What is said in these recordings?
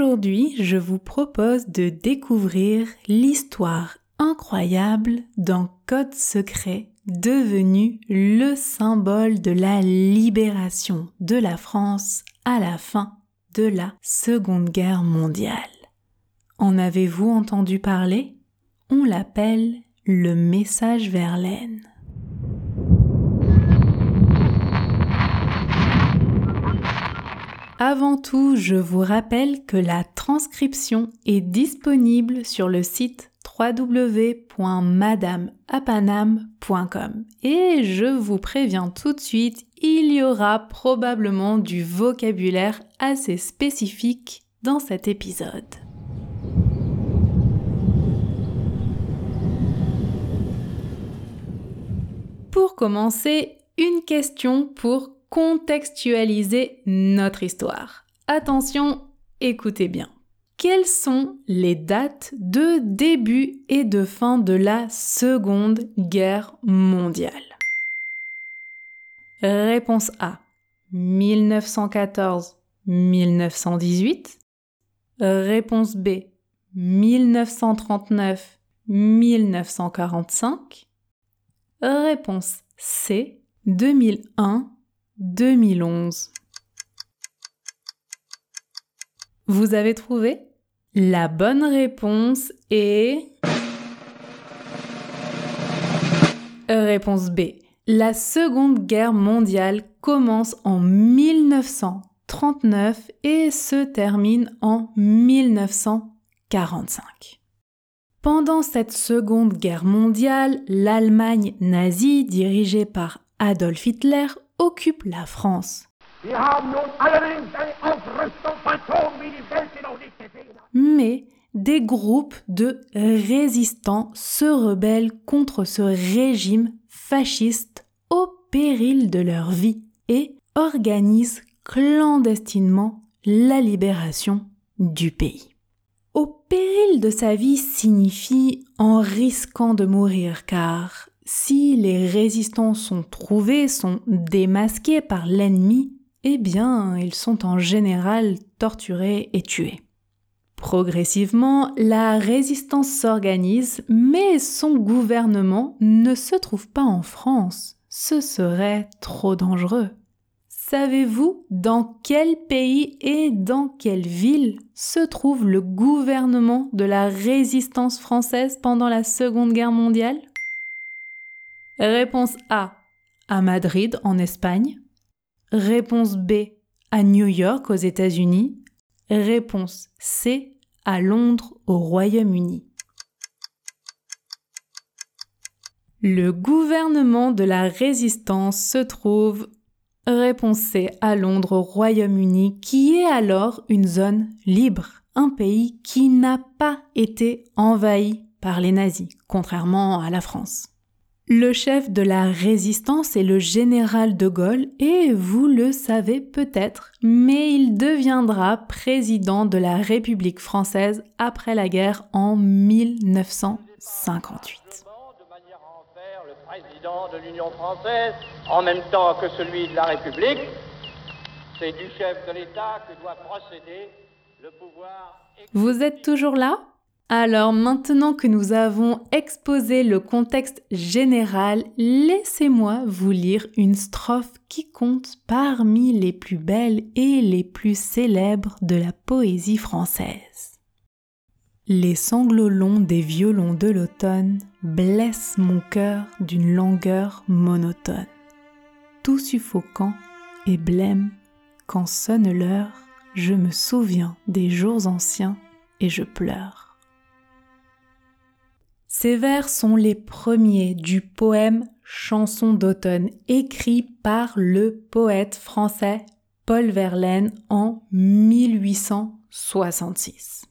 Aujourd'hui, je vous propose de découvrir l'histoire incroyable d'un code secret devenu le symbole de la libération de la France à la fin de la Seconde Guerre mondiale. En avez-vous entendu parler? On l'appelle le message Verlaine. Avant tout, je vous rappelle que la transcription est disponible sur le site www.madameapanam.com. Et je vous préviens tout de suite, il y aura probablement du vocabulaire assez spécifique dans cet épisode. Pour commencer, une question pour contextualiser notre histoire. Attention, écoutez bien. Quelles sont les dates de début et de fin de la Seconde Guerre mondiale? Réponse A. 1914-1918. Réponse B. 1939-1945. Réponse C. 2001 2011. Vous avez trouvé La bonne réponse est... Réponse B. La Seconde Guerre mondiale commence en 1939 et se termine en 1945. Pendant cette Seconde Guerre mondiale, l'Allemagne nazie, dirigée par Adolf Hitler, occupe la France. Mais des groupes de résistants se rebellent contre ce régime fasciste au péril de leur vie et organisent clandestinement la libération du pays. Au péril de sa vie signifie en risquant de mourir car si les résistants sont trouvés, sont démasqués par l'ennemi, eh bien, ils sont en général torturés et tués. Progressivement, la résistance s'organise, mais son gouvernement ne se trouve pas en France. Ce serait trop dangereux. Savez-vous dans quel pays et dans quelle ville se trouve le gouvernement de la résistance française pendant la Seconde Guerre mondiale? Réponse A. À Madrid, en Espagne. Réponse B. À New York, aux États-Unis. Réponse C. À Londres, au Royaume-Uni. Le gouvernement de la résistance se trouve, réponse C, à Londres, au Royaume-Uni, qui est alors une zone libre, un pays qui n'a pas été envahi par les nazis, contrairement à la France. Le chef de la résistance est le général de Gaulle et vous le savez peut-être, mais il deviendra président de la République française après la guerre en 1958. Le président de l'Union française, en même temps que celui de la République, c'est du chef de l'État que doit procéder le pouvoir. Vous êtes toujours là? Alors maintenant que nous avons exposé le contexte général, laissez-moi vous lire une strophe qui compte parmi les plus belles et les plus célèbres de la poésie française. Les sanglots longs des violons de l'automne blessent mon cœur d'une langueur monotone. Tout suffocant et blême, quand sonne l'heure, je me souviens des jours anciens et je pleure. Ces vers sont les premiers du poème Chanson d'automne écrit par le poète français Paul Verlaine en 1866.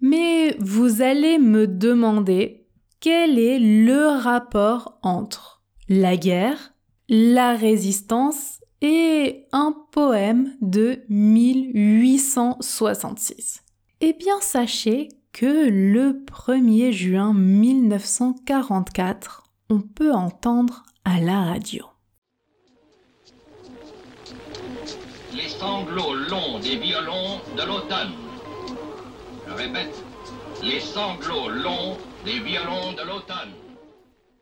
Mais vous allez me demander quel est le rapport entre la guerre, la résistance et un poème de 1866. Eh bien, sachez que le 1er juin 1944, on peut entendre à la radio. Les sanglots longs des violons de l'automne. Je répète, les sanglots longs des violons de l'automne.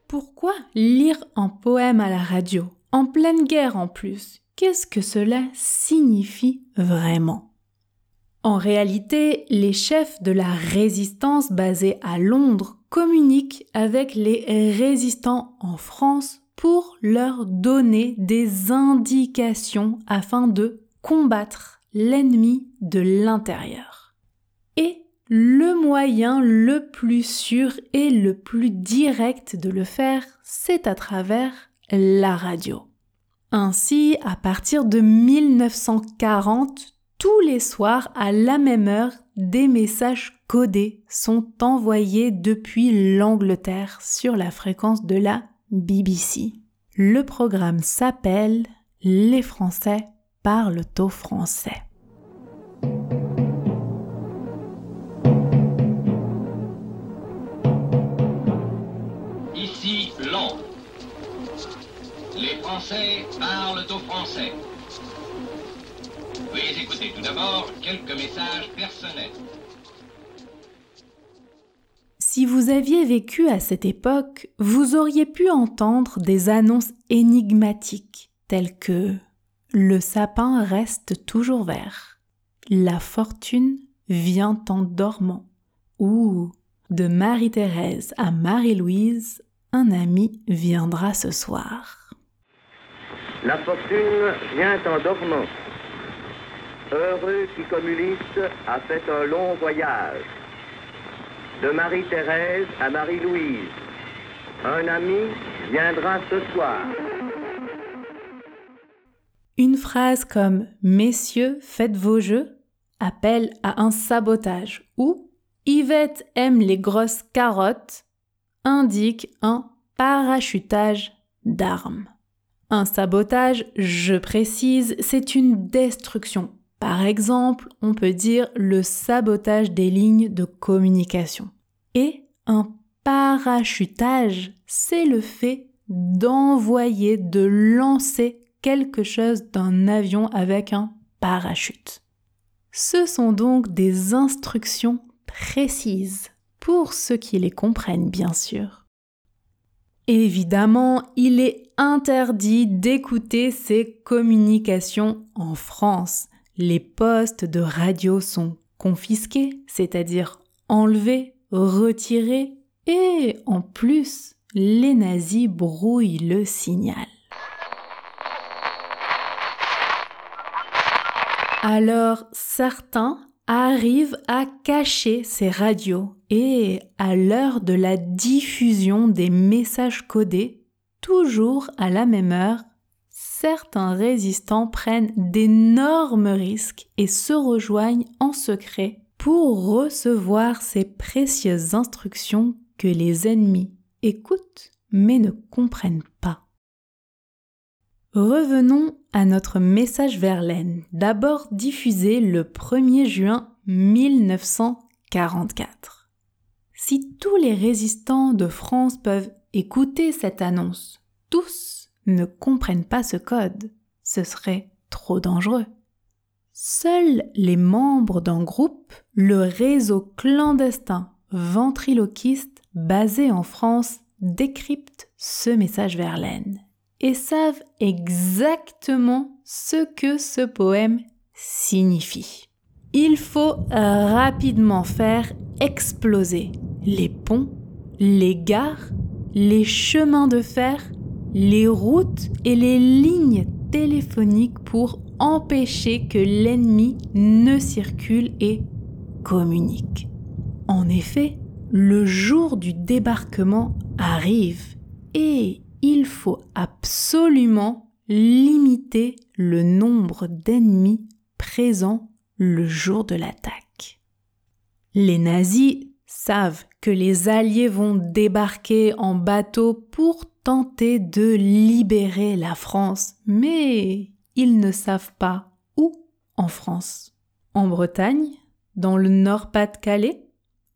Pourquoi lire un poème à la radio, en pleine guerre en plus? Qu'est-ce que cela signifie vraiment? En réalité, les chefs de la résistance basés à Londres communiquent avec les résistants en France pour leur donner des indications afin de combattre l'ennemi de l'intérieur. Et le moyen le plus sûr et le plus direct de le faire, c'est à travers la radio. Ainsi, à partir de 1940, tous les soirs à la même heure, des messages codés sont envoyés depuis l'Angleterre sur la fréquence de la BBC. Le programme s'appelle Les Français parlent au français. Ici, Londres. Les Français parlent au français. Écouter tout d'abord quelques messages personnels. Si vous aviez vécu à cette époque, vous auriez pu entendre des annonces énigmatiques telles que Le sapin reste toujours vert, La fortune vient en dormant ou De Marie-Thérèse à Marie-Louise, un ami viendra ce soir. La fortune vient en dormant. Heureux qui communiste a fait un long voyage. De Marie-Thérèse à Marie-Louise. Un ami viendra ce soir. Une phrase comme Messieurs, faites vos jeux appelle à un sabotage ou Yvette aime les grosses carottes indique un parachutage d'armes. Un sabotage, je précise, c'est une destruction. Par exemple, on peut dire le sabotage des lignes de communication. Et un parachutage, c'est le fait d'envoyer, de lancer quelque chose d'un avion avec un parachute. Ce sont donc des instructions précises, pour ceux qui les comprennent bien sûr. Évidemment, il est interdit d'écouter ces communications en France. Les postes de radio sont confisqués, c'est-à-dire enlevés, retirés, et en plus, les nazis brouillent le signal. Alors certains arrivent à cacher ces radios et à l'heure de la diffusion des messages codés, toujours à la même heure, certains résistants prennent d'énormes risques et se rejoignent en secret pour recevoir ces précieuses instructions que les ennemis écoutent mais ne comprennent pas. Revenons à notre message Verlaine, d'abord diffusé le 1er juin 1944. Si tous les résistants de France peuvent écouter cette annonce, tous ne comprennent pas ce code, ce serait trop dangereux. Seuls les membres d'un groupe, le réseau clandestin ventriloquiste basé en France, décryptent ce message Verlaine et savent exactement ce que ce poème signifie. Il faut rapidement faire exploser les ponts, les gares, les chemins de fer, les routes et les lignes téléphoniques pour empêcher que l'ennemi ne circule et communique. En effet, le jour du débarquement arrive et il faut absolument limiter le nombre d'ennemis présents le jour de l'attaque. Les nazis savent que les Alliés vont débarquer en bateau pour tenter de libérer la France, mais ils ne savent pas où en France. En Bretagne, dans le Nord-Pas-de-Calais,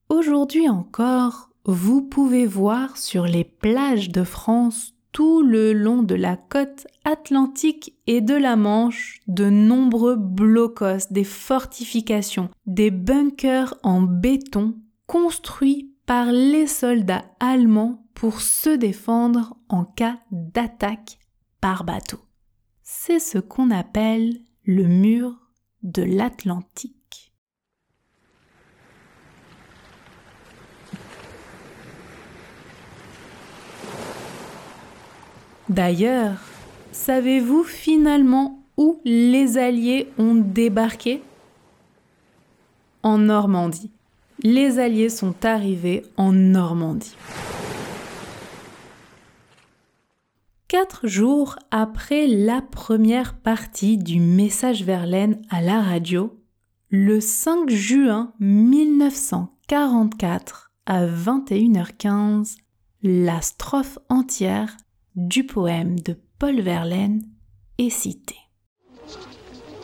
aujourd'hui encore, vous pouvez voir sur les plages de France tout le long de la côte atlantique et de la Manche de nombreux blocos, des fortifications, des bunkers en béton construits par les soldats allemands pour se défendre en cas d'attaque par bateau. C'est ce qu'on appelle le mur de l'Atlantique. D'ailleurs, savez-vous finalement où les Alliés ont débarqué? En Normandie les Alliés sont arrivés en Normandie. Quatre jours après la première partie du message Verlaine à la radio, le 5 juin 1944 à 21h15, la strophe entière du poème de Paul Verlaine est citée.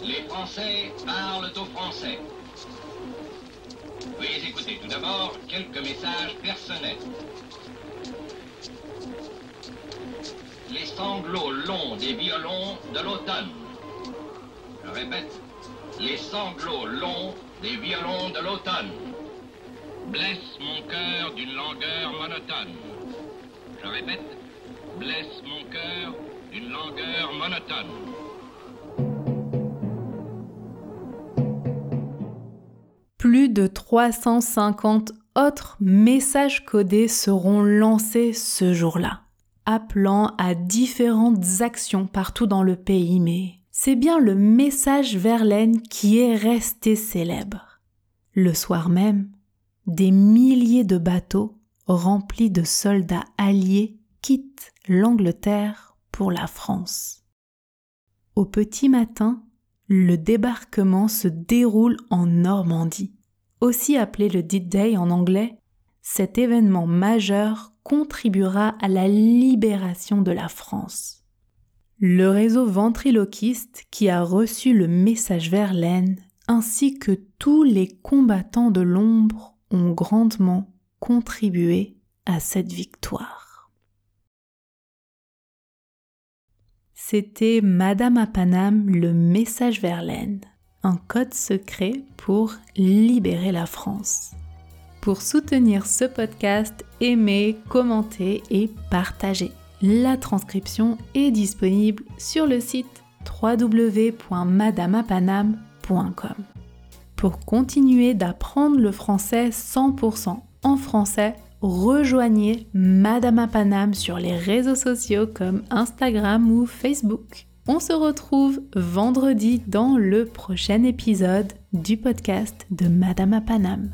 Les Français parlent Français. Écouter tout d'abord quelques messages personnels. Les sanglots longs des violons de l'automne. Je répète, les sanglots longs des violons de l'automne blessent mon cœur d'une langueur monotone. Je répète, blessent mon cœur d'une langueur monotone. Plus de 350 autres messages codés seront lancés ce jour-là, appelant à différentes actions partout dans le pays, mais c'est bien le message Verlaine qui est resté célèbre. Le soir même, des milliers de bateaux remplis de soldats alliés quittent l'Angleterre pour la France. Au petit matin, le débarquement se déroule en Normandie. Aussi appelé le D-Day en anglais, cet événement majeur contribuera à la libération de la France. Le réseau ventriloquiste qui a reçu le message Verlaine ainsi que tous les combattants de l'ombre ont grandement contribué à cette victoire. C'était Madame à le message Verlaine, un code secret pour libérer la France. Pour soutenir ce podcast, aimez, commentez et partagez. La transcription est disponible sur le site www.madamapanam.com. Pour continuer d'apprendre le français 100% en français, rejoignez Madame Apanam sur les réseaux sociaux comme Instagram ou Facebook. On se retrouve vendredi dans le prochain épisode du podcast de Madame Apanam.